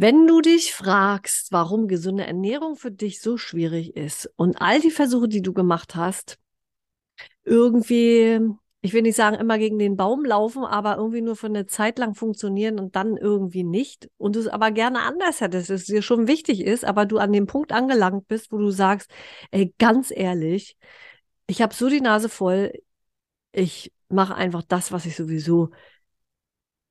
Wenn du dich fragst, warum gesunde Ernährung für dich so schwierig ist und all die Versuche, die du gemacht hast, irgendwie, ich will nicht sagen, immer gegen den Baum laufen, aber irgendwie nur für eine Zeit lang funktionieren und dann irgendwie nicht und du es aber gerne anders hättest, es dir schon wichtig ist, aber du an dem Punkt angelangt bist, wo du sagst, ey, ganz ehrlich, ich habe so die Nase voll, ich mache einfach das, was ich sowieso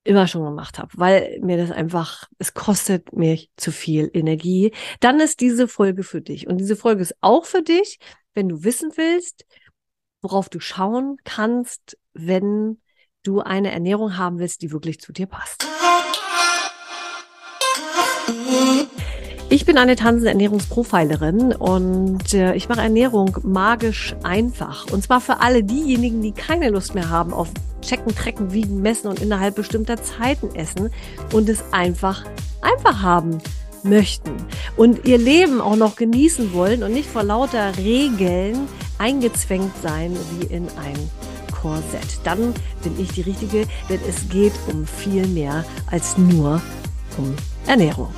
immer schon gemacht habe, weil mir das einfach, es kostet mich zu viel Energie, dann ist diese Folge für dich. Und diese Folge ist auch für dich, wenn du wissen willst, worauf du schauen kannst, wenn du eine Ernährung haben willst, die wirklich zu dir passt. Ich bin eine tanzende Ernährungsprofilerin und äh, ich mache Ernährung magisch einfach. Und zwar für alle diejenigen, die keine Lust mehr haben auf Checken, Trecken, Wiegen, Messen und innerhalb bestimmter Zeiten essen und es einfach einfach haben möchten und ihr Leben auch noch genießen wollen und nicht vor lauter Regeln eingezwängt sein wie in ein Korsett. Dann bin ich die Richtige, denn es geht um viel mehr als nur um Ernährung.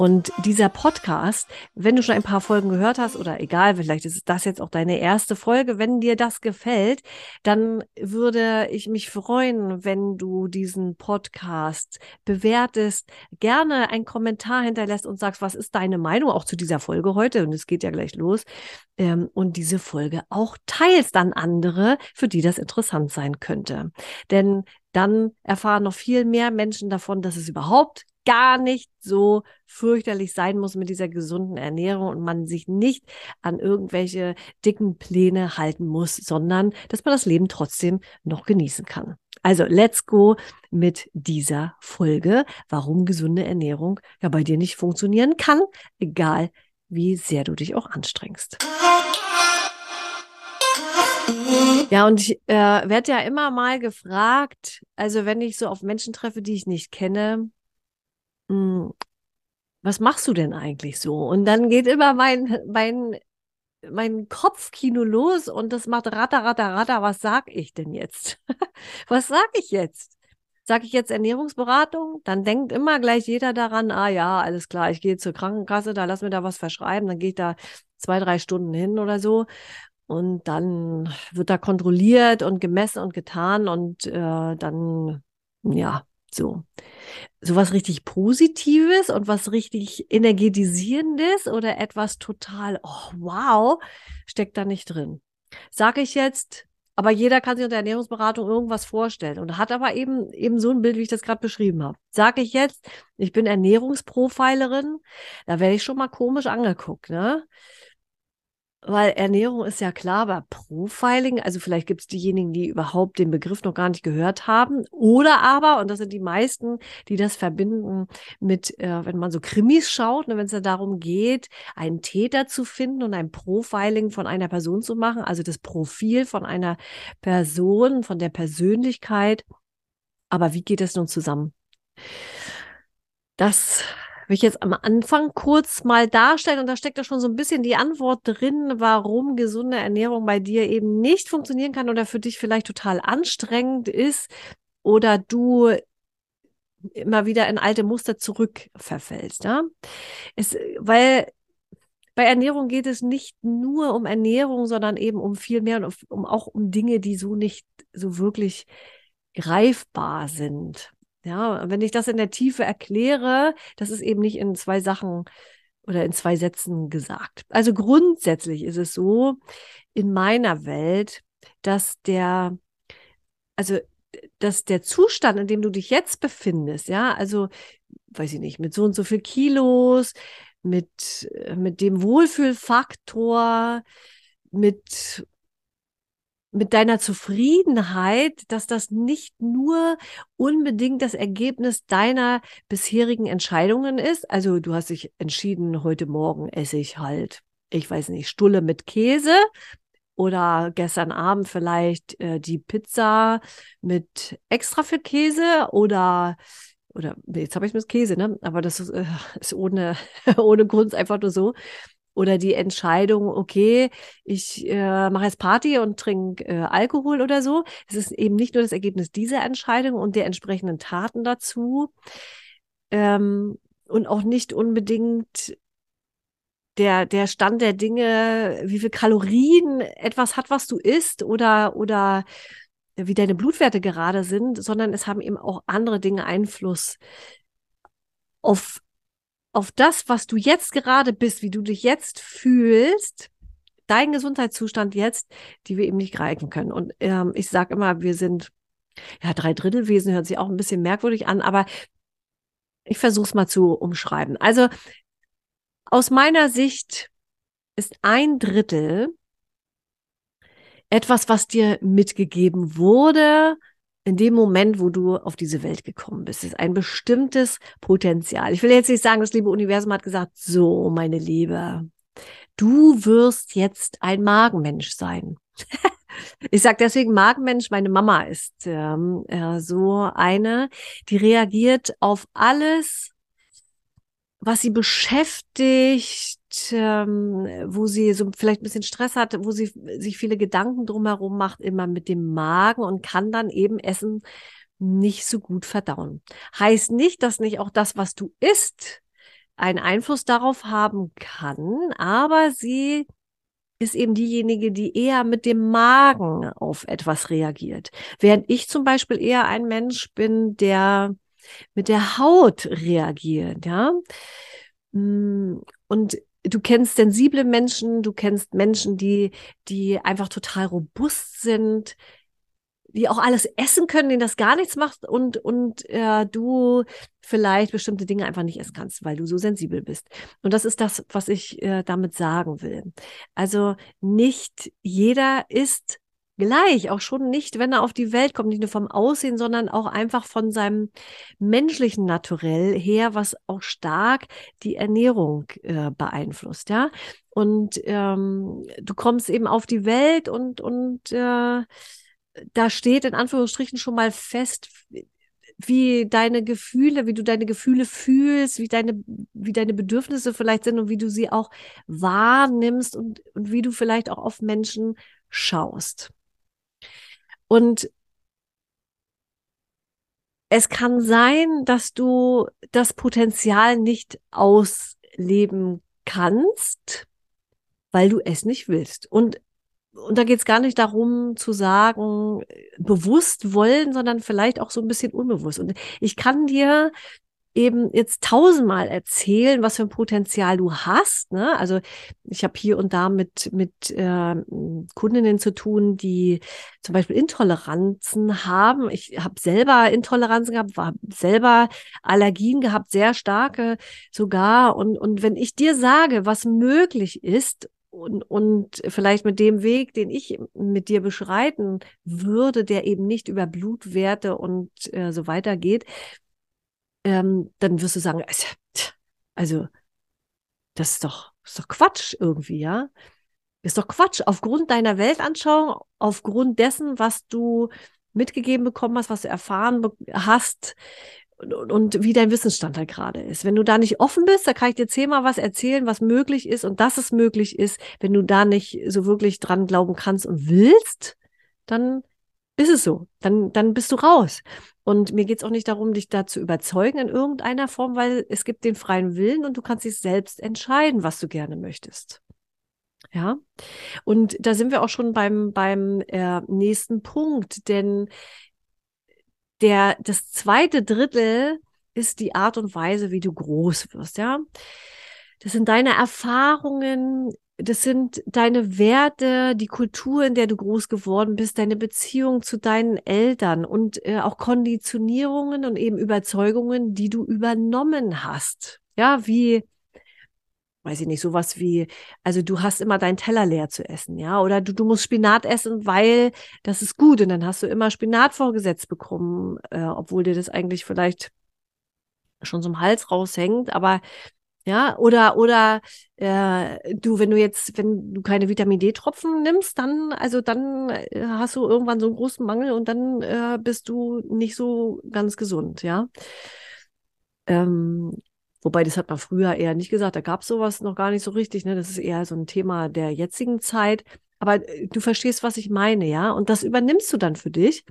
Und dieser Podcast, wenn du schon ein paar Folgen gehört hast oder egal, vielleicht ist das jetzt auch deine erste Folge, wenn dir das gefällt, dann würde ich mich freuen, wenn du diesen Podcast bewertest, gerne einen Kommentar hinterlässt und sagst, was ist deine Meinung auch zu dieser Folge heute? Und es geht ja gleich los. Ähm, und diese Folge auch teilst an andere, für die das interessant sein könnte. Denn dann erfahren noch viel mehr Menschen davon, dass es überhaupt gar nicht so fürchterlich sein muss mit dieser gesunden Ernährung und man sich nicht an irgendwelche dicken Pläne halten muss, sondern dass man das Leben trotzdem noch genießen kann. Also, let's go mit dieser Folge, warum gesunde Ernährung ja bei dir nicht funktionieren kann, egal wie sehr du dich auch anstrengst. Ja, und ich äh, werde ja immer mal gefragt, also wenn ich so auf Menschen treffe, die ich nicht kenne, hm, was machst du denn eigentlich so? Und dann geht immer mein, mein, mein Kopfkino los und das macht ratter, ratter, ratter. Was sag ich denn jetzt? was sag ich jetzt? Sag ich jetzt Ernährungsberatung? Dann denkt immer gleich jeder daran, ah ja, alles klar, ich gehe zur Krankenkasse, da lass mir da was verschreiben, dann gehe ich da zwei, drei Stunden hin oder so. Und dann wird da kontrolliert und gemessen und getan und äh, dann, ja, so. So was richtig Positives und was richtig Energetisierendes oder etwas total, oh wow, steckt da nicht drin. Sage ich jetzt, aber jeder kann sich unter Ernährungsberatung irgendwas vorstellen und hat aber eben, eben so ein Bild, wie ich das gerade beschrieben habe. Sage ich jetzt, ich bin Ernährungsprofilerin, da werde ich schon mal komisch angeguckt, ne? Weil Ernährung ist ja klar, aber Profiling, also vielleicht gibt es diejenigen, die überhaupt den Begriff noch gar nicht gehört haben. Oder aber, und das sind die meisten, die das verbinden mit, äh, wenn man so Krimis schaut, ne, wenn es ja darum geht, einen Täter zu finden und ein Profiling von einer Person zu machen, also das Profil von einer Person, von der Persönlichkeit. Aber wie geht das nun zusammen? Das will ich jetzt am Anfang kurz mal darstellen und da steckt ja schon so ein bisschen die Antwort drin, warum gesunde Ernährung bei dir eben nicht funktionieren kann oder für dich vielleicht total anstrengend ist oder du immer wieder in alte Muster zurückverfällst. Ja? Es, weil bei Ernährung geht es nicht nur um Ernährung, sondern eben um viel mehr und um, auch um Dinge, die so nicht so wirklich greifbar sind. Ja, wenn ich das in der Tiefe erkläre, das ist eben nicht in zwei Sachen oder in zwei Sätzen gesagt. Also grundsätzlich ist es so in meiner Welt, dass der, also dass der Zustand, in dem du dich jetzt befindest, ja, also weiß ich nicht, mit so und so viel Kilos, mit, mit dem Wohlfühlfaktor, mit mit deiner Zufriedenheit, dass das nicht nur unbedingt das Ergebnis deiner bisherigen Entscheidungen ist. Also du hast dich entschieden, heute Morgen esse ich halt, ich weiß nicht, Stulle mit Käse oder gestern Abend vielleicht äh, die Pizza mit extra viel Käse oder oder jetzt habe ich mit Käse, ne? Aber das ist, äh, ist ohne ohne Grund einfach nur so oder die Entscheidung, okay, ich äh, mache jetzt Party und trinke äh, Alkohol oder so. Es ist eben nicht nur das Ergebnis dieser Entscheidung und der entsprechenden Taten dazu, ähm, und auch nicht unbedingt der, der Stand der Dinge, wie viel Kalorien etwas hat, was du isst oder, oder wie deine Blutwerte gerade sind, sondern es haben eben auch andere Dinge Einfluss auf, auf das, was du jetzt gerade bist, wie du dich jetzt fühlst, dein Gesundheitszustand jetzt, die wir eben nicht greifen können. Und ähm, ich sage immer, wir sind, ja, drei Drittelwesen hört sich auch ein bisschen merkwürdig an, aber ich versuche es mal zu umschreiben. Also aus meiner Sicht ist ein Drittel etwas, was dir mitgegeben wurde in dem Moment, wo du auf diese Welt gekommen bist. Ist ein bestimmtes Potenzial. Ich will jetzt nicht sagen, das liebe Universum hat gesagt, so, meine Liebe, du wirst jetzt ein Magenmensch sein. ich sage deswegen Magenmensch, meine Mama ist ähm, äh, so eine, die reagiert auf alles, was sie beschäftigt, ähm, wo sie so vielleicht ein bisschen Stress hat, wo sie sich viele Gedanken drumherum macht, immer mit dem Magen und kann dann eben Essen nicht so gut verdauen. Heißt nicht, dass nicht auch das, was du isst, einen Einfluss darauf haben kann, aber sie ist eben diejenige, die eher mit dem Magen auf etwas reagiert. Während ich zum Beispiel eher ein Mensch bin, der mit der Haut reagiert, ja. Mm, und du kennst sensible Menschen, du kennst Menschen, die, die einfach total robust sind, die auch alles essen können, denen das gar nichts macht und, und äh, du vielleicht bestimmte Dinge einfach nicht essen kannst, weil du so sensibel bist. Und das ist das, was ich äh, damit sagen will. Also nicht jeder ist gleich, auch schon nicht, wenn er auf die Welt kommt, nicht nur vom Aussehen, sondern auch einfach von seinem menschlichen Naturell her, was auch stark die Ernährung äh, beeinflusst, ja. Und ähm, du kommst eben auf die Welt und, und äh, da steht in Anführungsstrichen schon mal fest, wie deine Gefühle, wie du deine Gefühle fühlst, wie deine, wie deine Bedürfnisse vielleicht sind und wie du sie auch wahrnimmst und, und wie du vielleicht auch auf Menschen schaust. Und es kann sein, dass du das Potenzial nicht ausleben kannst, weil du es nicht willst. Und, und da geht es gar nicht darum zu sagen, bewusst wollen, sondern vielleicht auch so ein bisschen unbewusst. Und ich kann dir eben jetzt tausendmal erzählen, was für ein Potenzial du hast. Ne? Also ich habe hier und da mit, mit äh, Kundinnen zu tun, die zum Beispiel Intoleranzen haben. Ich habe selber Intoleranzen gehabt, war selber Allergien gehabt, sehr starke sogar. Und, und wenn ich dir sage, was möglich ist, und, und vielleicht mit dem Weg, den ich mit dir beschreiten würde, der eben nicht über Blutwerte und äh, so weiter geht, ähm, dann wirst du sagen, also, also das ist doch, ist doch Quatsch irgendwie, ja. Ist doch Quatsch. Aufgrund deiner Weltanschauung, aufgrund dessen, was du mitgegeben bekommen hast, was du erfahren hast und, und wie dein Wissensstand halt gerade ist. Wenn du da nicht offen bist, da kann ich dir zehnmal was erzählen, was möglich ist und dass es möglich ist. Wenn du da nicht so wirklich dran glauben kannst und willst, dann ist es so. Dann, dann bist du raus. Und mir geht es auch nicht darum, dich da zu überzeugen in irgendeiner Form, weil es gibt den freien Willen und du kannst dich selbst entscheiden, was du gerne möchtest. Ja, und da sind wir auch schon beim, beim äh, nächsten Punkt, denn der, das zweite Drittel ist die Art und Weise, wie du groß wirst, ja. Das sind deine Erfahrungen, das sind deine Werte, die Kultur, in der du groß geworden bist, deine Beziehung zu deinen Eltern und äh, auch Konditionierungen und eben Überzeugungen, die du übernommen hast. Ja, wie, weiß ich nicht, sowas wie, also du hast immer deinen Teller leer zu essen, ja, oder du, du musst Spinat essen, weil das ist gut und dann hast du immer Spinat vorgesetzt bekommen, äh, obwohl dir das eigentlich vielleicht schon zum Hals raushängt, aber ja, oder, oder äh, du, wenn du jetzt, wenn du keine Vitamin D-Tropfen nimmst, dann, also dann äh, hast du irgendwann so einen großen Mangel und dann äh, bist du nicht so ganz gesund, ja. Ähm, wobei, das hat man früher eher nicht gesagt, da gab es sowas noch gar nicht so richtig, ne? Das ist eher so ein Thema der jetzigen Zeit. Aber äh, du verstehst, was ich meine, ja? Und das übernimmst du dann für dich.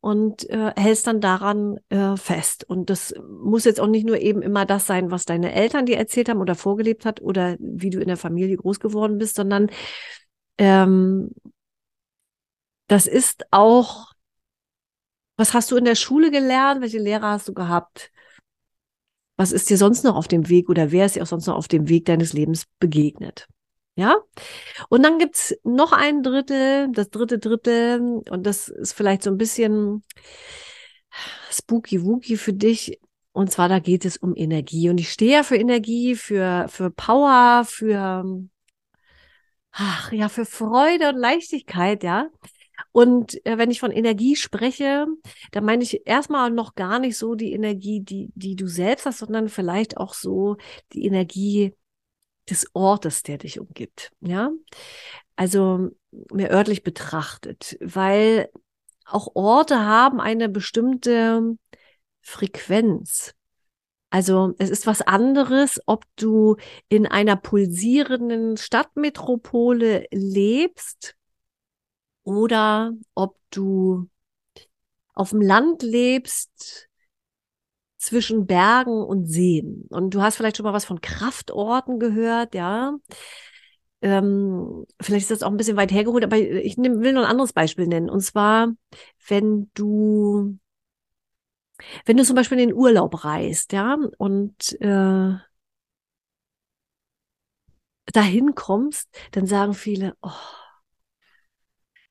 Und äh, hältst dann daran äh, fest. Und das muss jetzt auch nicht nur eben immer das sein, was deine Eltern dir erzählt haben oder vorgelebt hat oder wie du in der Familie groß geworden bist, sondern ähm, das ist auch, was hast du in der Schule gelernt? Welche Lehrer hast du gehabt? Was ist dir sonst noch auf dem Weg oder wer ist dir auch sonst noch auf dem Weg deines Lebens begegnet? Ja? Und dann gibt's noch ein Drittel, das dritte Drittel, und das ist vielleicht so ein bisschen spooky wooky für dich. Und zwar, da geht es um Energie. Und ich stehe ja für Energie, für, für Power, für, ach, ja, für Freude und Leichtigkeit, ja. Und äh, wenn ich von Energie spreche, dann meine ich erstmal noch gar nicht so die Energie, die, die du selbst hast, sondern vielleicht auch so die Energie des Ortes, der dich umgibt. Ja, also mehr örtlich betrachtet, weil auch Orte haben eine bestimmte Frequenz. Also es ist was anderes, ob du in einer pulsierenden Stadtmetropole lebst oder ob du auf dem Land lebst zwischen Bergen und Seen. Und du hast vielleicht schon mal was von Kraftorten gehört, ja. Ähm, vielleicht ist das auch ein bisschen weit hergeholt, aber ich nehm, will noch ein anderes Beispiel nennen. Und zwar, wenn du, wenn du zum Beispiel in den Urlaub reist, ja, und äh, dahin kommst, dann sagen viele, oh,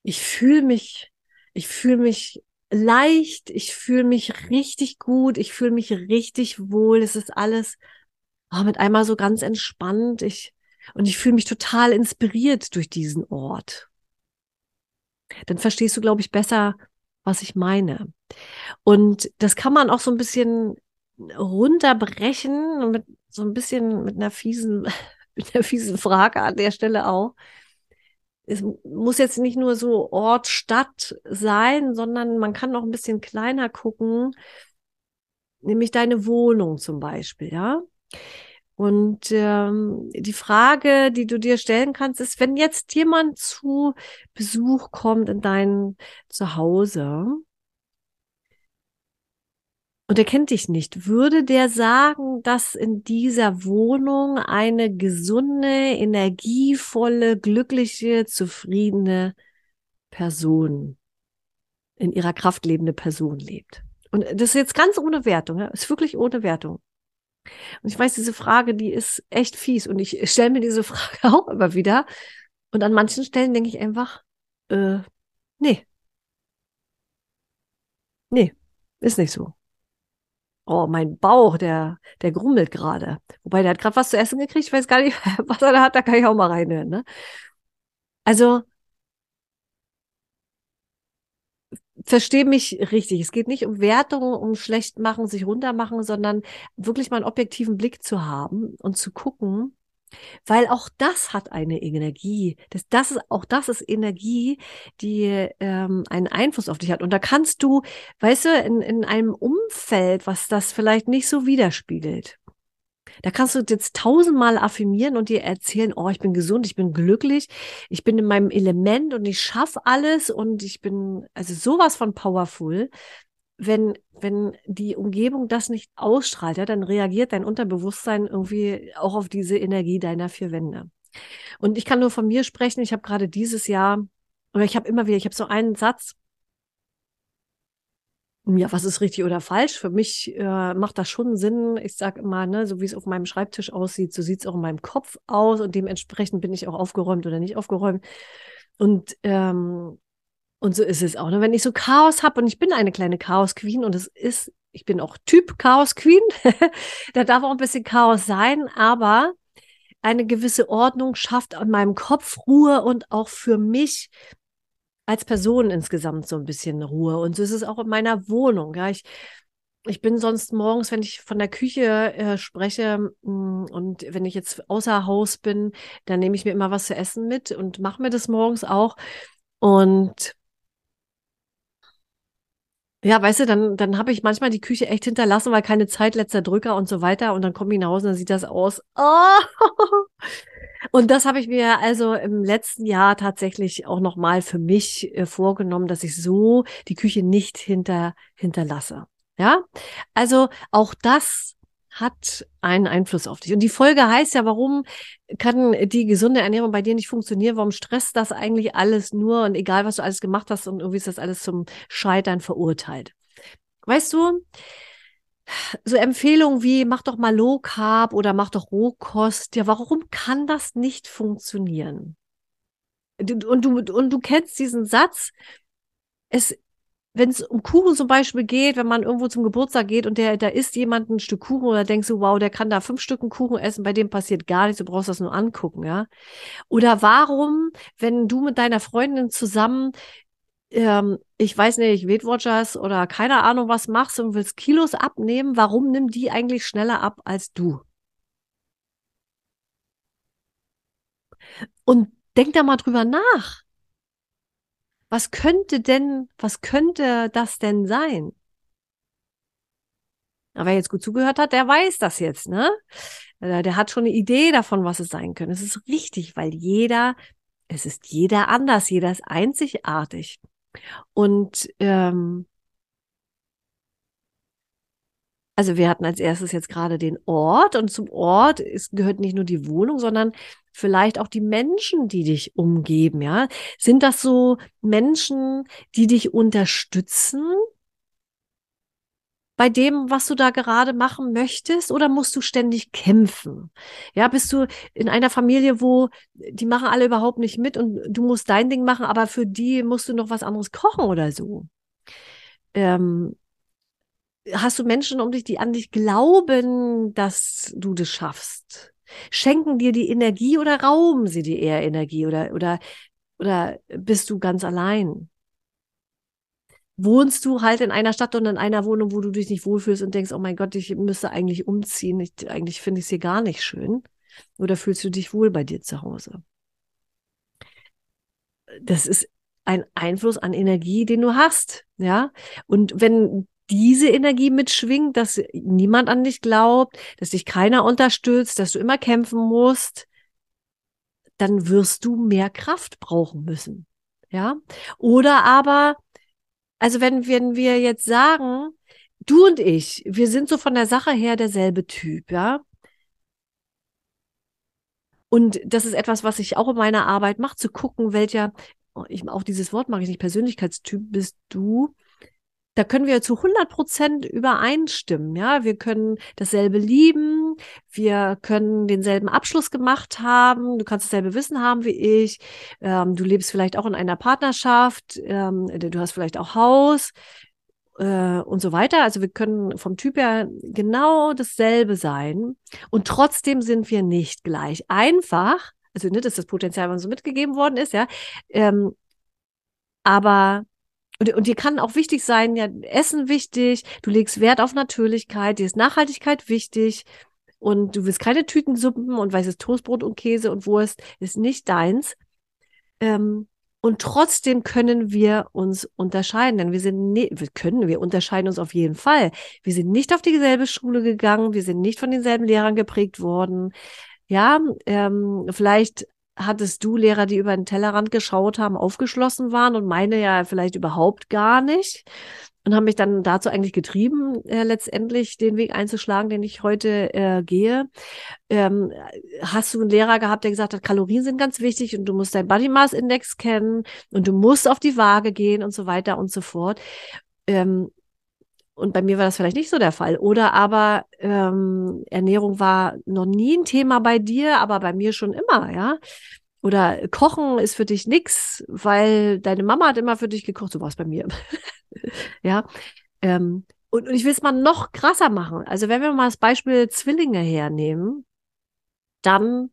ich fühle mich, ich fühle mich leicht, ich fühle mich richtig gut, ich fühle mich richtig wohl. Es ist alles oh, mit einmal so ganz entspannt. Ich, und ich fühle mich total inspiriert durch diesen Ort. Dann verstehst du, glaube ich, besser, was ich meine. Und das kann man auch so ein bisschen runterbrechen, mit so ein bisschen mit einer fiesen, mit einer fiesen Frage an der Stelle auch es muss jetzt nicht nur so Ort, Stadt sein, sondern man kann auch ein bisschen kleiner gucken, nämlich deine Wohnung zum Beispiel, ja. Und ähm, die Frage, die du dir stellen kannst, ist, wenn jetzt jemand zu Besuch kommt in dein Zuhause, und er kennt dich nicht, würde der sagen, dass in dieser Wohnung eine gesunde, energievolle, glückliche, zufriedene Person, in ihrer Kraft lebende Person lebt? Und das ist jetzt ganz ohne Wertung, ja? ist wirklich ohne Wertung. Und ich weiß, diese Frage, die ist echt fies und ich stelle mir diese Frage auch immer wieder. Und an manchen Stellen denke ich einfach, äh, nee. Nee, ist nicht so oh, mein Bauch, der, der grummelt gerade. Wobei, der hat gerade was zu essen gekriegt, ich weiß gar nicht, was er da hat, da kann ich auch mal reinhören. Ne? Also, verstehe mich richtig. Es geht nicht um Wertungen, um schlecht machen, sich runtermachen, sondern wirklich mal einen objektiven Blick zu haben und zu gucken, weil auch das hat eine Energie. Das, das ist, auch das ist Energie, die ähm, einen Einfluss auf dich hat. Und da kannst du, weißt du, in, in einem Umfeld, was das vielleicht nicht so widerspiegelt, da kannst du jetzt tausendmal affirmieren und dir erzählen, oh, ich bin gesund, ich bin glücklich, ich bin in meinem Element und ich schaffe alles und ich bin also sowas von powerful wenn, wenn die Umgebung das nicht ausstrahlt, ja, dann reagiert dein Unterbewusstsein irgendwie auch auf diese Energie deiner vier Wände. Und ich kann nur von mir sprechen. Ich habe gerade dieses Jahr, oder ich habe immer wieder, ich habe so einen Satz. Ja, was ist richtig oder falsch? Für mich äh, macht das schon Sinn. Ich sage immer, ne, so wie es auf meinem Schreibtisch aussieht, so sieht es auch in meinem Kopf aus und dementsprechend bin ich auch aufgeräumt oder nicht aufgeräumt. Und ähm, und so ist es auch. Ne? Wenn ich so Chaos habe und ich bin eine kleine Chaos Queen und es ist, ich bin auch Typ Chaos Queen, da darf auch ein bisschen Chaos sein, aber eine gewisse Ordnung schafft an meinem Kopf Ruhe und auch für mich als Person insgesamt so ein bisschen Ruhe. Und so ist es auch in meiner Wohnung. Ja, ich, ich bin sonst morgens, wenn ich von der Küche äh, spreche mm, und wenn ich jetzt außer Haus bin, dann nehme ich mir immer was zu essen mit und mache mir das morgens auch. Und ja, weißt du, dann, dann habe ich manchmal die Küche echt hinterlassen, weil keine Zeit, letzter Drücker und so weiter. Und dann komme ich nach Hause und dann sieht das aus. Oh, Und das habe ich mir also im letzten Jahr tatsächlich auch nochmal für mich äh, vorgenommen, dass ich so die Küche nicht hinter, hinterlasse. Ja, also auch das hat einen Einfluss auf dich. Und die Folge heißt ja, warum kann die gesunde Ernährung bei dir nicht funktionieren? Warum stresst das eigentlich alles nur? Und egal, was du alles gemacht hast und irgendwie ist das alles zum Scheitern verurteilt. Weißt du, so Empfehlungen wie mach doch mal Low Carb oder mach doch Rohkost. Ja, warum kann das nicht funktionieren? Und du, und du kennst diesen Satz. Es, wenn es um Kuchen zum Beispiel geht, wenn man irgendwo zum Geburtstag geht und der, da isst jemand ein Stück Kuchen oder denkst du, wow, der kann da fünf Stücken Kuchen essen, bei dem passiert gar nichts, du brauchst das nur angucken, ja. Oder warum, wenn du mit deiner Freundin zusammen ähm, ich weiß nicht, Weight Watchers oder keine Ahnung was machst und willst Kilos abnehmen, warum nimmt die eigentlich schneller ab als du? Und denk da mal drüber nach. Was könnte denn, was könnte das denn sein? Aber wer jetzt gut zugehört hat, der weiß das jetzt, ne? Äh, der hat schon eine Idee davon, was es sein könnte. Es ist richtig, weil jeder, es ist jeder anders, jeder ist einzigartig. Und ähm, also wir hatten als erstes jetzt gerade den Ort und zum Ort ist, gehört nicht nur die Wohnung, sondern vielleicht auch die Menschen, die dich umgeben, ja? Sind das so Menschen, die dich unterstützen? bei dem, was du da gerade machen möchtest, oder musst du ständig kämpfen? Ja, bist du in einer Familie, wo die machen alle überhaupt nicht mit und du musst dein Ding machen, aber für die musst du noch was anderes kochen oder so? Ähm, hast du Menschen um dich, die an dich glauben, dass du das schaffst? Schenken dir die Energie oder rauben sie dir eher Energie oder, oder, oder bist du ganz allein? wohnst du halt in einer Stadt und in einer Wohnung, wo du dich nicht wohlfühlst und denkst, oh mein Gott, ich müsste eigentlich umziehen. Ich, eigentlich finde ich es hier gar nicht schön. Oder fühlst du dich wohl bei dir zu Hause? Das ist ein Einfluss an Energie, den du hast, ja. Und wenn diese Energie mitschwingt, dass niemand an dich glaubt, dass dich keiner unterstützt, dass du immer kämpfen musst, dann wirst du mehr Kraft brauchen müssen. Ja. Oder aber also wenn, wenn wir jetzt sagen, du und ich, wir sind so von der Sache her derselbe Typ, ja. Und das ist etwas, was ich auch in meiner Arbeit mache, zu gucken, welcher, oh, ich, auch dieses Wort mag ich nicht, Persönlichkeitstyp bist du, da können wir zu 100 Prozent übereinstimmen. Ja, wir können dasselbe lieben, wir können denselben Abschluss gemacht haben, du kannst dasselbe Wissen haben wie ich, ähm, du lebst vielleicht auch in einer Partnerschaft, ähm, du hast vielleicht auch Haus äh, und so weiter. Also wir können vom Typ her genau dasselbe sein und trotzdem sind wir nicht gleich. Einfach, also nicht, dass das Potenzial was so mitgegeben worden ist, ja, ähm, aber und, und dir kann auch wichtig sein, ja, Essen wichtig, du legst Wert auf Natürlichkeit, dir ist Nachhaltigkeit wichtig und du willst keine Tütensuppen und weißes Toastbrot und Käse und Wurst ist nicht deins. Ähm, und trotzdem können wir uns unterscheiden, denn wir sind, ne wir können, wir unterscheiden uns auf jeden Fall. Wir sind nicht auf dieselbe Schule gegangen, wir sind nicht von denselben Lehrern geprägt worden. Ja, ähm, vielleicht hattest du Lehrer, die über den Tellerrand geschaut haben, aufgeschlossen waren und meine ja vielleicht überhaupt gar nicht und haben mich dann dazu eigentlich getrieben, äh, letztendlich den Weg einzuschlagen, den ich heute äh, gehe. Ähm, hast du einen Lehrer gehabt, der gesagt hat, Kalorien sind ganz wichtig und du musst dein Body Mass Index kennen und du musst auf die Waage gehen und so weiter und so fort. Ähm, und bei mir war das vielleicht nicht so der Fall. Oder aber ähm, Ernährung war noch nie ein Thema bei dir, aber bei mir schon immer, ja. Oder Kochen ist für dich nix, weil deine Mama hat immer für dich gekocht. So war es bei mir. ja. Ähm, und, und ich will es mal noch krasser machen. Also wenn wir mal das Beispiel Zwillinge hernehmen, dann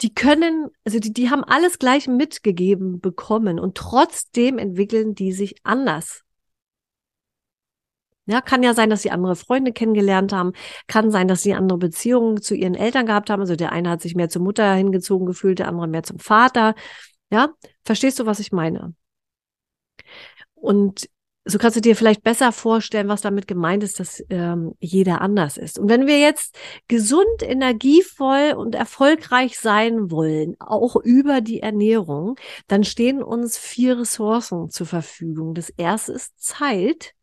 die können, also die, die haben alles gleich mitgegeben bekommen und trotzdem entwickeln die sich anders. Ja, kann ja sein, dass sie andere Freunde kennengelernt haben. Kann sein, dass sie andere Beziehungen zu ihren Eltern gehabt haben. Also der eine hat sich mehr zur Mutter hingezogen gefühlt, der andere mehr zum Vater. Ja, verstehst du, was ich meine? Und so kannst du dir vielleicht besser vorstellen, was damit gemeint ist, dass ähm, jeder anders ist. Und wenn wir jetzt gesund, energievoll und erfolgreich sein wollen, auch über die Ernährung, dann stehen uns vier Ressourcen zur Verfügung. Das erste ist Zeit,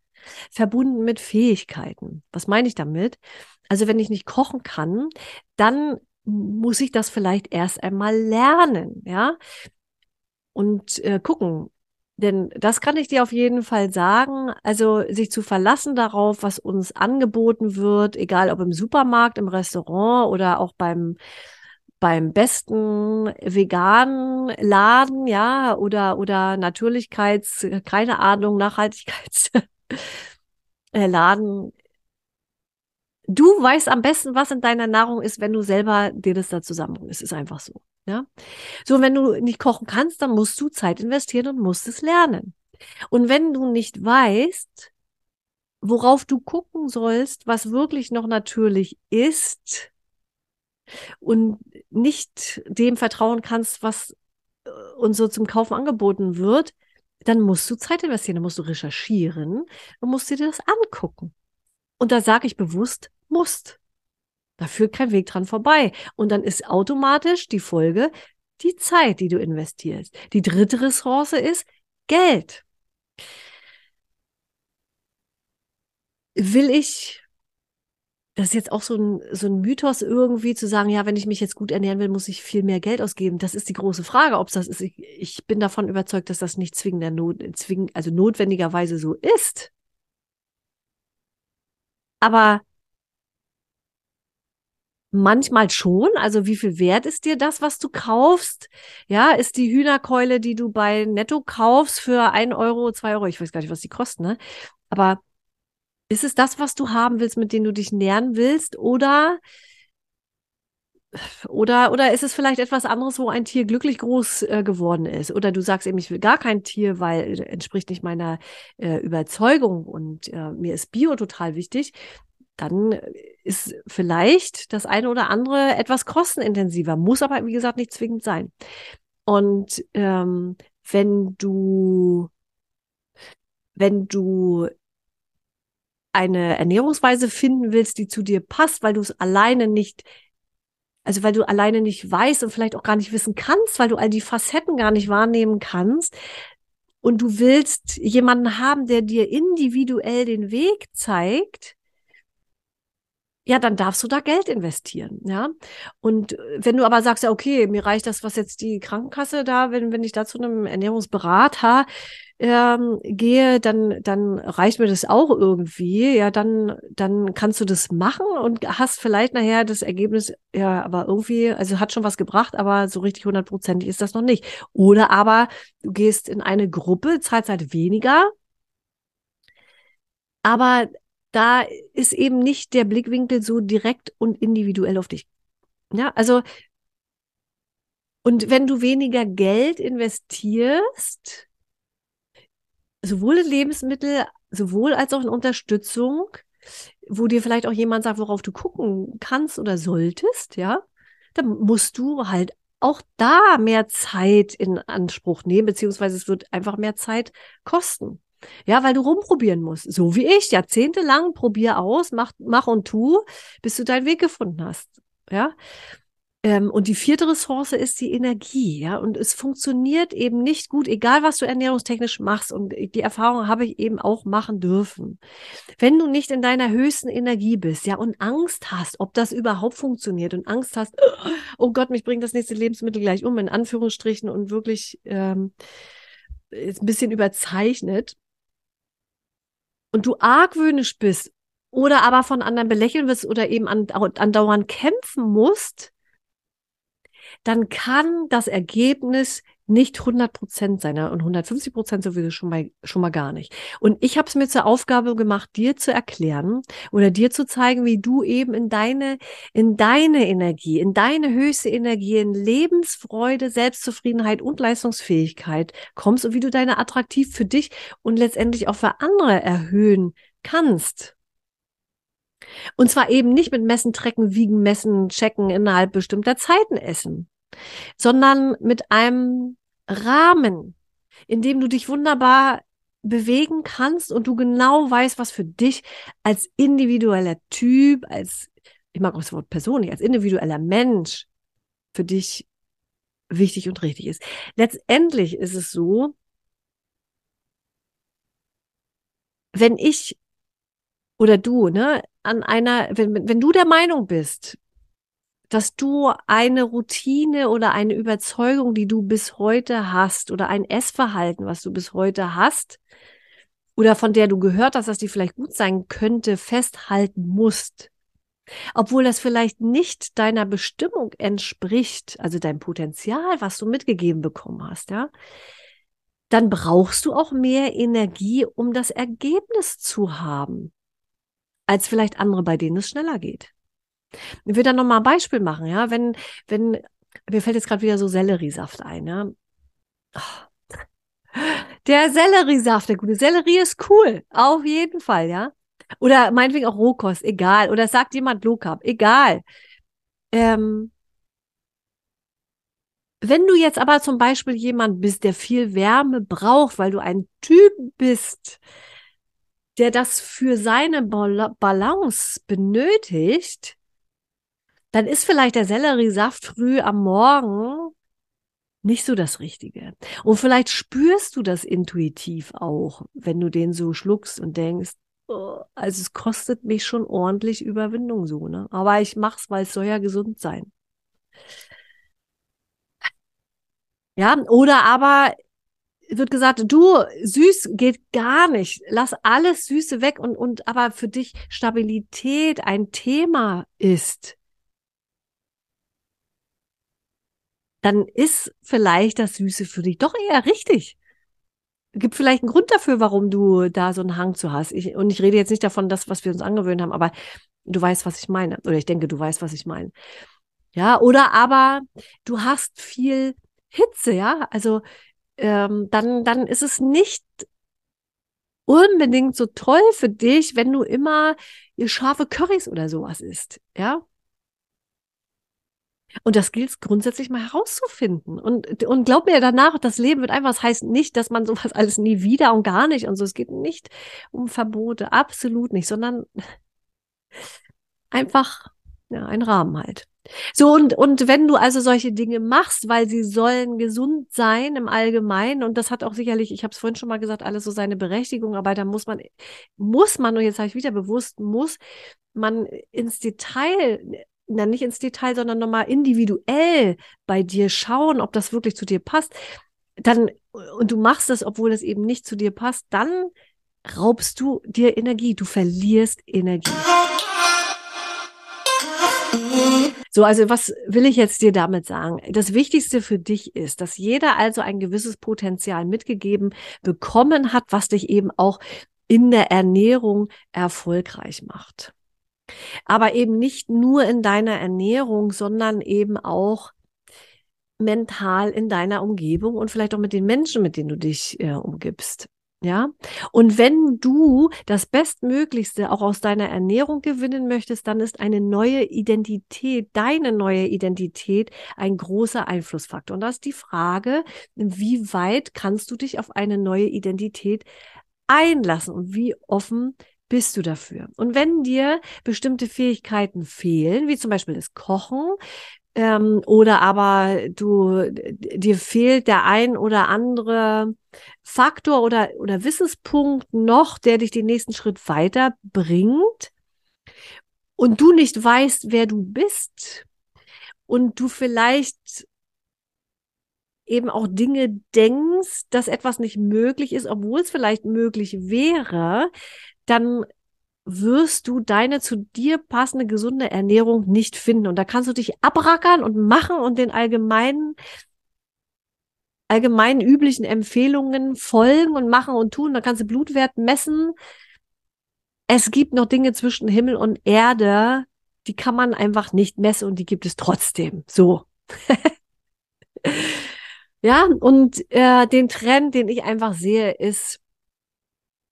verbunden mit Fähigkeiten. Was meine ich damit? Also wenn ich nicht kochen kann, dann muss ich das vielleicht erst einmal lernen, ja? Und äh, gucken, denn das kann ich dir auf jeden Fall sagen. Also sich zu verlassen darauf, was uns angeboten wird, egal ob im Supermarkt, im Restaurant oder auch beim beim besten veganen Laden, ja, oder, oder Natürlichkeits, keine Ahnung, Nachhaltigkeitsladen. Du weißt am besten, was in deiner Nahrung ist, wenn du selber dir das da zusammenbringst. Es ist einfach so. Ja? So, wenn du nicht kochen kannst, dann musst du Zeit investieren und musst es lernen. Und wenn du nicht weißt, worauf du gucken sollst, was wirklich noch natürlich ist und nicht dem vertrauen kannst, was äh, uns so zum Kaufen angeboten wird, dann musst du Zeit investieren, dann musst du recherchieren und musst dir das angucken. Und da sage ich bewusst, musst. Da führt kein Weg dran vorbei. Und dann ist automatisch die Folge die Zeit, die du investierst. Die dritte Ressource ist Geld. Will ich, das ist jetzt auch so ein, so ein Mythos irgendwie zu sagen, ja, wenn ich mich jetzt gut ernähren will, muss ich viel mehr Geld ausgeben. Das ist die große Frage, ob das ist. Ich, ich bin davon überzeugt, dass das nicht zwingender Not, zwingend, also notwendigerweise so ist. Aber Manchmal schon. Also wie viel wert ist dir das, was du kaufst? Ja, ist die Hühnerkeule, die du bei Netto kaufst für ein Euro, zwei Euro, ich weiß gar nicht, was die kosten, ne? Aber ist es das, was du haben willst, mit dem du dich nähren willst? Oder, oder, oder ist es vielleicht etwas anderes, wo ein Tier glücklich groß äh, geworden ist? Oder du sagst eben, ich will gar kein Tier, weil entspricht nicht meiner äh, Überzeugung und äh, mir ist Bio total wichtig dann ist vielleicht das eine oder andere etwas kostenintensiver, muss aber, wie gesagt, nicht zwingend sein. Und ähm, wenn du, wenn du eine Ernährungsweise finden willst, die zu dir passt, weil du es alleine nicht, also weil du alleine nicht weißt und vielleicht auch gar nicht wissen kannst, weil du all die Facetten gar nicht wahrnehmen kannst, und du willst jemanden haben, der dir individuell den Weg zeigt, ja, dann darfst du da Geld investieren, ja. Und äh, wenn du aber sagst, ja, okay, mir reicht das, was jetzt die Krankenkasse da, wenn, wenn ich da zu einem Ernährungsberater ähm, gehe, dann, dann reicht mir das auch irgendwie, ja, dann, dann kannst du das machen und hast vielleicht nachher das Ergebnis, ja, aber irgendwie, also hat schon was gebracht, aber so richtig hundertprozentig ist das noch nicht. Oder aber du gehst in eine Gruppe, zahlst halt weniger, aber da ist eben nicht der Blickwinkel so direkt und individuell auf dich. Ja, also, und wenn du weniger Geld investierst, sowohl in Lebensmittel, sowohl als auch in Unterstützung, wo dir vielleicht auch jemand sagt, worauf du gucken kannst oder solltest, ja, dann musst du halt auch da mehr Zeit in Anspruch nehmen, beziehungsweise es wird einfach mehr Zeit kosten. Ja, weil du rumprobieren musst. So wie ich, jahrzehntelang probier aus, mach, mach und tu, bis du deinen Weg gefunden hast. Ja. Ähm, und die vierte Ressource ist die Energie, ja. Und es funktioniert eben nicht gut, egal was du ernährungstechnisch machst. Und die Erfahrung habe ich eben auch machen dürfen. Wenn du nicht in deiner höchsten Energie bist, ja, und Angst hast, ob das überhaupt funktioniert und Angst hast, oh Gott, mich bringt das nächste Lebensmittel gleich um, in Anführungsstrichen und wirklich ähm, ist ein bisschen überzeichnet, und du argwöhnisch bist oder aber von anderen belächeln wirst oder eben andauernd kämpfen musst, dann kann das Ergebnis nicht 100 Prozent sein und 150 Prozent sowieso schon mal, schon mal gar nicht. Und ich habe es mir zur Aufgabe gemacht, dir zu erklären oder dir zu zeigen, wie du eben in deine, in deine Energie, in deine höchste Energie, in Lebensfreude, Selbstzufriedenheit und Leistungsfähigkeit kommst und wie du deine attraktiv für dich und letztendlich auch für andere erhöhen kannst. Und zwar eben nicht mit Messen, Trecken, Wiegen, Messen, Checken innerhalb bestimmter Zeiten essen, sondern mit einem Rahmen, in dem du dich wunderbar bewegen kannst und du genau weißt, was für dich als individueller Typ, als, ich mag auch das Wort persönlich, als individueller Mensch für dich wichtig und richtig ist. Letztendlich ist es so, wenn ich oder du, ne, an einer, wenn, wenn du der Meinung bist, dass du eine Routine oder eine Überzeugung, die du bis heute hast oder ein Essverhalten, was du bis heute hast oder von der du gehört hast, dass die vielleicht gut sein könnte, festhalten musst, obwohl das vielleicht nicht deiner Bestimmung entspricht, also dein Potenzial, was du mitgegeben bekommen hast, ja, dann brauchst du auch mehr Energie, um das Ergebnis zu haben, als vielleicht andere, bei denen es schneller geht. Ich will da nochmal ein Beispiel machen, ja. Wenn, wenn, mir fällt jetzt gerade wieder so Selleriesaft ein, ja. Oh. Der Selleriesaft, der gute Sellerie ist cool, auf jeden Fall, ja. Oder meinetwegen auch Rohkost, egal. Oder sagt jemand Low Carb, egal. Ähm, wenn du jetzt aber zum Beispiel jemand bist, der viel Wärme braucht, weil du ein Typ bist, der das für seine Balance benötigt, dann ist vielleicht der Selleriesaft früh am Morgen nicht so das Richtige. Und vielleicht spürst du das intuitiv auch, wenn du den so schluckst und denkst, oh, also es kostet mich schon ordentlich Überwindung so, ne? Aber ich mach's, weil es soll ja gesund sein. Ja, oder aber wird gesagt, du, süß geht gar nicht. Lass alles Süße weg und, und aber für dich Stabilität ein Thema ist. Dann ist vielleicht das Süße für dich doch eher richtig. Gibt vielleicht einen Grund dafür, warum du da so einen Hang zu hast. Ich, und ich rede jetzt nicht davon, das, was wir uns angewöhnt haben, aber du weißt, was ich meine. Oder ich denke, du weißt, was ich meine. Ja, oder aber du hast viel Hitze, ja. Also ähm, dann, dann ist es nicht unbedingt so toll für dich, wenn du immer scharfe Currys oder sowas isst, ja. Und das gilt grundsätzlich mal herauszufinden. Und, und glaub mir danach, das Leben wird einfach, das heißt nicht, dass man sowas alles nie wieder und gar nicht und so. Es geht nicht um Verbote, absolut nicht, sondern einfach, ja, ein Rahmen halt. So, und, und wenn du also solche Dinge machst, weil sie sollen gesund sein im Allgemeinen, und das hat auch sicherlich, ich habe es vorhin schon mal gesagt, alles so seine Berechtigung, aber da muss man, muss man, und jetzt habe ich wieder bewusst, muss man ins Detail na, nicht ins Detail, sondern nochmal individuell bei dir schauen, ob das wirklich zu dir passt, dann, und du machst das, obwohl es eben nicht zu dir passt, dann raubst du dir Energie, du verlierst Energie. So, also was will ich jetzt dir damit sagen? Das Wichtigste für dich ist, dass jeder also ein gewisses Potenzial mitgegeben bekommen hat, was dich eben auch in der Ernährung erfolgreich macht aber eben nicht nur in deiner Ernährung, sondern eben auch mental in deiner Umgebung und vielleicht auch mit den Menschen, mit denen du dich äh, umgibst. Ja, und wenn du das Bestmöglichste auch aus deiner Ernährung gewinnen möchtest, dann ist eine neue Identität, deine neue Identität ein großer Einflussfaktor. Und da ist die Frage, wie weit kannst du dich auf eine neue Identität einlassen und wie offen bist du dafür? Und wenn dir bestimmte Fähigkeiten fehlen, wie zum Beispiel das Kochen, ähm, oder aber du, dir fehlt der ein oder andere Faktor oder, oder Wissenspunkt noch, der dich den nächsten Schritt weiterbringt und du nicht weißt, wer du bist und du vielleicht eben auch Dinge denkst, dass etwas nicht möglich ist, obwohl es vielleicht möglich wäre, dann wirst du deine zu dir passende gesunde Ernährung nicht finden. Und da kannst du dich abrackern und machen und den allgemeinen, allgemeinen üblichen Empfehlungen folgen und machen und tun. Da kannst du Blutwert messen. Es gibt noch Dinge zwischen Himmel und Erde, die kann man einfach nicht messen und die gibt es trotzdem. So. ja, und äh, den Trend, den ich einfach sehe, ist,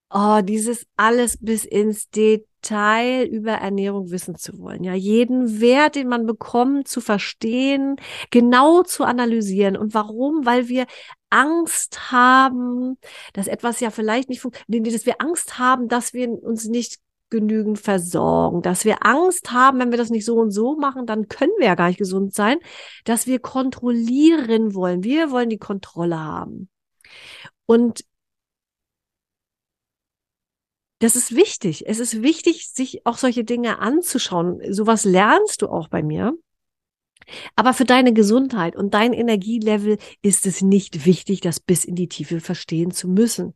oh, dieses alles bis ins Detail über Ernährung wissen zu wollen. Ja, jeden Wert, den man bekommt, zu verstehen, genau zu analysieren. Und warum? Weil wir Angst haben, dass etwas ja vielleicht nicht funktioniert, dass wir Angst haben, dass wir uns nicht genügend versorgen, dass wir Angst haben, wenn wir das nicht so und so machen, dann können wir ja gar nicht gesund sein, dass wir kontrollieren wollen. Wir wollen die Kontrolle haben. Und das ist wichtig. Es ist wichtig, sich auch solche Dinge anzuschauen. Sowas lernst du auch bei mir. Aber für deine Gesundheit und dein Energielevel ist es nicht wichtig, das bis in die Tiefe verstehen zu müssen.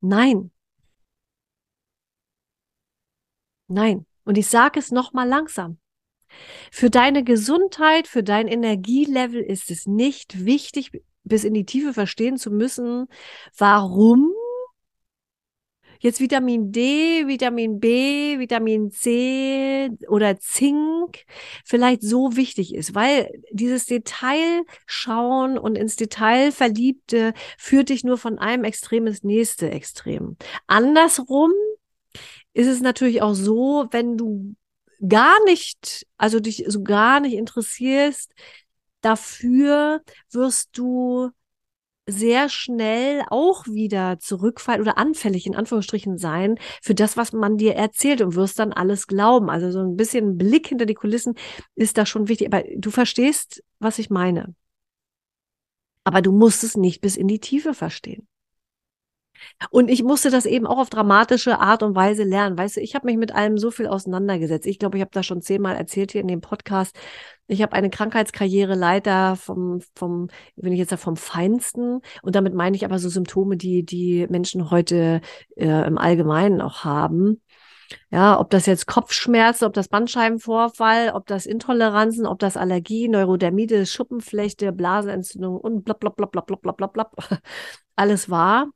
Nein. Nein. Und ich sage es nochmal langsam. Für deine Gesundheit, für dein Energielevel ist es nicht wichtig, bis in die Tiefe verstehen zu müssen, warum jetzt Vitamin D, Vitamin B, Vitamin C oder Zink vielleicht so wichtig ist, weil dieses Detail schauen und ins Detail verliebte führt dich nur von einem Extrem ins nächste Extrem. Andersrum ist es natürlich auch so, wenn du gar nicht, also dich so gar nicht interessierst, dafür wirst du sehr schnell auch wieder zurückfallen oder anfällig in Anführungsstrichen sein für das, was man dir erzählt und wirst dann alles glauben. Also so ein bisschen Blick hinter die Kulissen ist da schon wichtig. Aber du verstehst, was ich meine. Aber du musst es nicht bis in die Tiefe verstehen. Und ich musste das eben auch auf dramatische Art und Weise lernen. Weißt du, ich habe mich mit allem so viel auseinandergesetzt. Ich glaube, ich habe das schon zehnmal erzählt hier in dem Podcast. Ich habe eine Krankheitskarriere leider vom, vom, wenn ich jetzt sage, vom Feinsten. Und damit meine ich aber so Symptome, die die Menschen heute äh, im Allgemeinen auch haben. Ja, ob das jetzt Kopfschmerzen, ob das Bandscheibenvorfall, ob das Intoleranzen, ob das Allergie, Neurodermide, Schuppenflechte, Blasenentzündung und blab, blab, blab, blab, blab, blab, blab, blab. Alles war.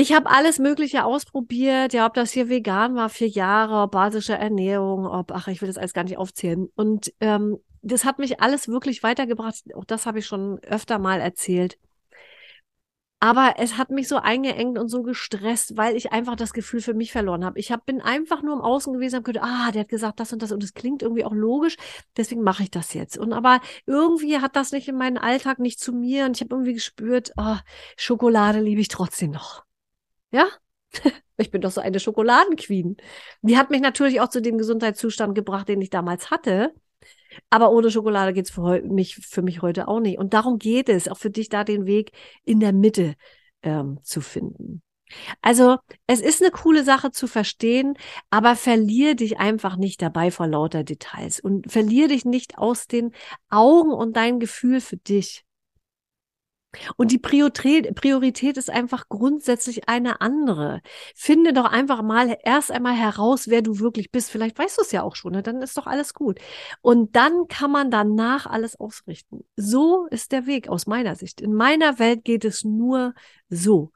Ich habe alles Mögliche ausprobiert, ja, ob das hier vegan war, vier Jahre, ob basische Ernährung, ob, ach, ich will das alles gar nicht aufzählen. Und ähm, das hat mich alles wirklich weitergebracht. Auch das habe ich schon öfter mal erzählt. Aber es hat mich so eingeengt und so gestresst, weil ich einfach das Gefühl für mich verloren habe. Ich hab, bin einfach nur im Außen gewesen, habe gedacht, ah, der hat gesagt das und das und es klingt irgendwie auch logisch, deswegen mache ich das jetzt. Und aber irgendwie hat das nicht in meinen Alltag, nicht zu mir und ich habe irgendwie gespürt, oh, Schokolade liebe ich trotzdem noch. Ja? Ich bin doch so eine Schokoladenqueen. Die hat mich natürlich auch zu dem Gesundheitszustand gebracht, den ich damals hatte. Aber ohne Schokolade geht's für mich, für mich heute auch nicht. Und darum geht es, auch für dich da den Weg in der Mitte ähm, zu finden. Also es ist eine coole Sache zu verstehen, aber verlier dich einfach nicht dabei vor lauter Details und verlier dich nicht aus den Augen und dein Gefühl für dich. Und die Priorität, ist einfach grundsätzlich eine andere. Finde doch einfach mal erst einmal heraus, wer du wirklich bist. Vielleicht weißt du es ja auch schon, ne? dann ist doch alles gut. Und dann kann man danach alles ausrichten. So ist der Weg aus meiner Sicht. In meiner Welt geht es nur so.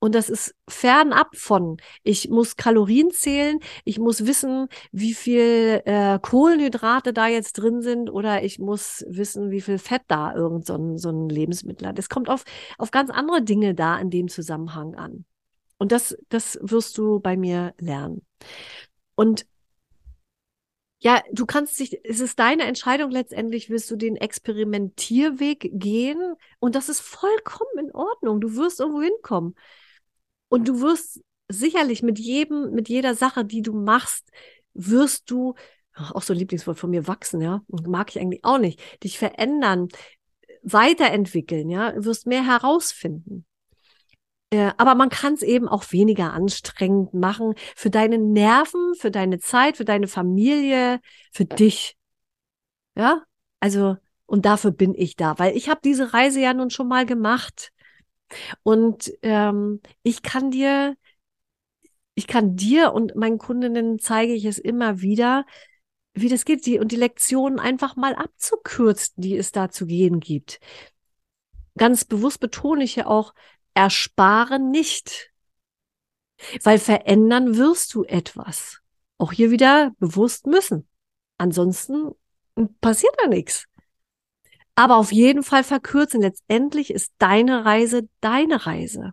Und das ist fernab von, ich muss Kalorien zählen, ich muss wissen, wie viel äh, Kohlenhydrate da jetzt drin sind oder ich muss wissen, wie viel Fett da irgend so ein, so ein Lebensmittel hat. Es kommt auf, auf ganz andere Dinge da in dem Zusammenhang an. Und das, das wirst du bei mir lernen. Und ja, du kannst dich, es ist deine Entscheidung letztendlich, willst du den Experimentierweg gehen und das ist vollkommen in Ordnung. Du wirst irgendwo hinkommen. Und du wirst sicherlich mit jedem, mit jeder Sache, die du machst, wirst du, auch so ein Lieblingswort von mir, wachsen, ja, mag ich eigentlich auch nicht, dich verändern, weiterentwickeln, ja, wirst mehr herausfinden. Äh, aber man kann es eben auch weniger anstrengend machen für deine Nerven, für deine Zeit, für deine Familie, für dich. Ja, also, und dafür bin ich da, weil ich habe diese Reise ja nun schon mal gemacht. Und ähm, ich kann dir, ich kann dir und meinen Kundinnen zeige ich es immer wieder, wie das geht, die, und die Lektionen einfach mal abzukürzen, die es da zu gehen gibt. Ganz bewusst betone ich ja auch, ersparen nicht. Weil verändern wirst du etwas. Auch hier wieder bewusst müssen. Ansonsten passiert da nichts aber auf jeden Fall verkürzen. Letztendlich ist deine Reise deine Reise.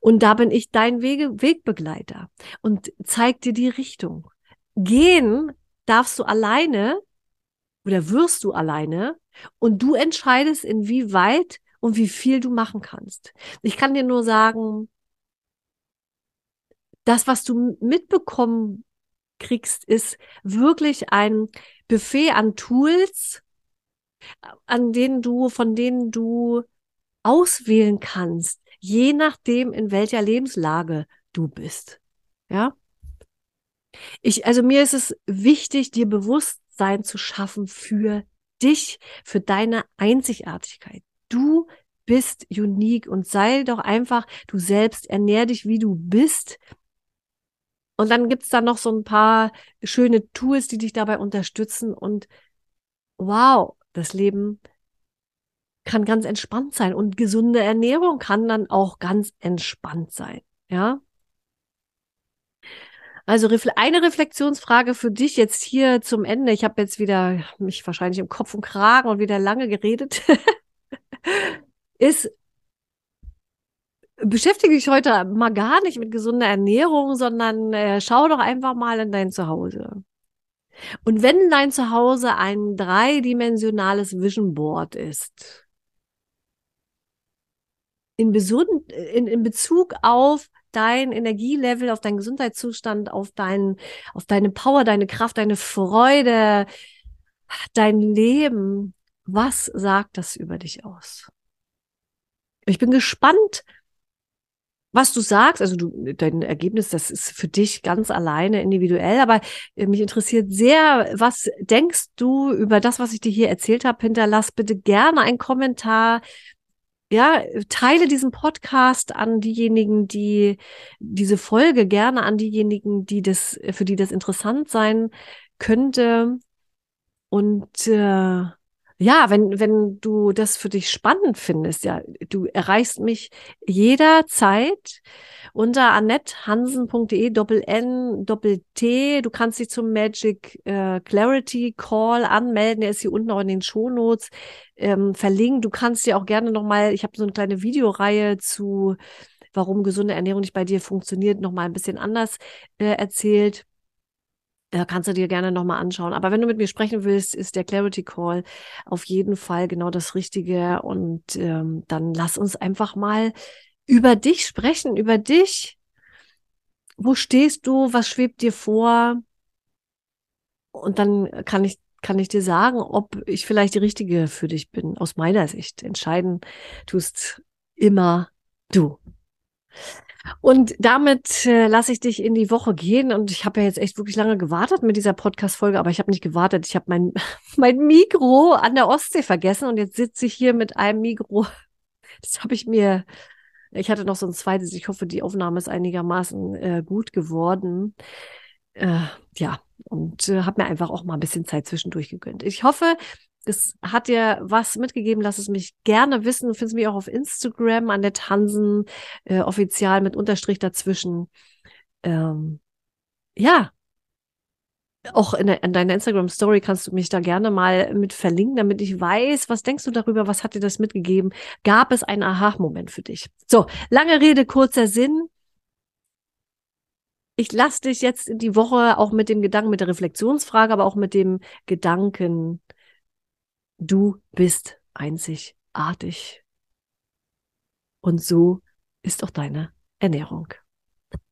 Und da bin ich dein Wege, Wegbegleiter und zeig dir die Richtung. Gehen darfst du alleine oder wirst du alleine und du entscheidest, inwieweit und wie viel du machen kannst. Ich kann dir nur sagen, das, was du mitbekommen kriegst, ist wirklich ein Buffet an Tools, an denen du, von denen du auswählen kannst, je nachdem, in welcher Lebenslage du bist. Ja. Ich, also mir ist es wichtig, dir Bewusstsein zu schaffen für dich, für deine Einzigartigkeit. Du bist unique und sei doch einfach du selbst, ernähr dich, wie du bist. Und dann gibt's da noch so ein paar schöne Tools, die dich dabei unterstützen. Und wow, das Leben kann ganz entspannt sein und gesunde Ernährung kann dann auch ganz entspannt sein. Ja. Also eine Reflexionsfrage für dich jetzt hier zum Ende. Ich habe jetzt wieder mich wahrscheinlich im Kopf und Kragen und wieder lange geredet. ist, beschäftige dich heute mal gar nicht mit gesunder Ernährung, sondern äh, schau doch einfach mal in dein Zuhause. Und wenn dein Zuhause ein dreidimensionales Vision Board ist, in, in, in Bezug auf dein Energielevel, auf deinen Gesundheitszustand, auf, dein, auf deine Power, deine Kraft, deine Freude, dein Leben, was sagt das über dich aus? Ich bin gespannt, was du sagst, also du, dein Ergebnis, das ist für dich ganz alleine individuell, aber äh, mich interessiert sehr, was denkst du über das, was ich dir hier erzählt habe? Hinterlass bitte gerne einen Kommentar. Ja, teile diesen Podcast an diejenigen, die diese Folge gerne an diejenigen, die das, für die das interessant sein könnte. Und äh, ja, wenn, wenn du das für dich spannend findest, ja, du erreichst mich jederzeit unter annettehansen.de doppel N doppel T. Du kannst dich zum Magic äh, Clarity Call anmelden. Der ist hier unten auch in den Shownotes ähm, verlinkt. Du kannst dir auch gerne nochmal, ich habe so eine kleine Videoreihe zu warum gesunde Ernährung nicht bei dir funktioniert, nochmal ein bisschen anders äh, erzählt. Äh, kannst du dir gerne nochmal anschauen. Aber wenn du mit mir sprechen willst, ist der Clarity Call auf jeden Fall genau das Richtige. Und ähm, dann lass uns einfach mal über dich sprechen, über dich. Wo stehst du? Was schwebt dir vor? Und dann kann ich, kann ich dir sagen, ob ich vielleicht die Richtige für dich bin, aus meiner Sicht. Entscheiden tust immer du. Und damit äh, lasse ich dich in die Woche gehen. Und ich habe ja jetzt echt wirklich lange gewartet mit dieser Podcast-Folge, aber ich habe nicht gewartet. Ich habe mein, mein Mikro an der Ostsee vergessen und jetzt sitze ich hier mit einem Mikro. Das habe ich mir. Ich hatte noch so ein zweites. Ich hoffe, die Aufnahme ist einigermaßen äh, gut geworden. Äh, ja, und äh, habe mir einfach auch mal ein bisschen Zeit zwischendurch gegönnt. Ich hoffe, es hat dir was mitgegeben, lass es mich gerne wissen. Du findest mich auch auf Instagram an der Tansen, äh, offizial mit Unterstrich dazwischen. Ähm, ja, auch in, in deiner Instagram-Story kannst du mich da gerne mal mit verlinken, damit ich weiß, was denkst du darüber, was hat dir das mitgegeben? Gab es einen Aha-Moment für dich? So, lange Rede, kurzer Sinn. Ich lasse dich jetzt in die Woche auch mit dem Gedanken, mit der Reflexionsfrage, aber auch mit dem Gedanken, Du bist einzigartig. Und so ist auch deine Ernährung.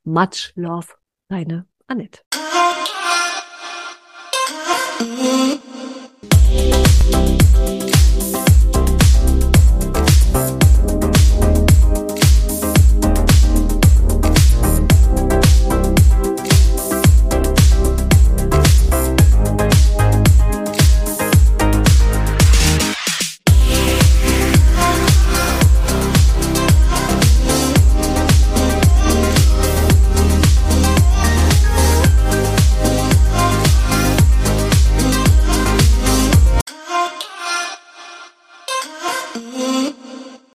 Much love, deine Annette.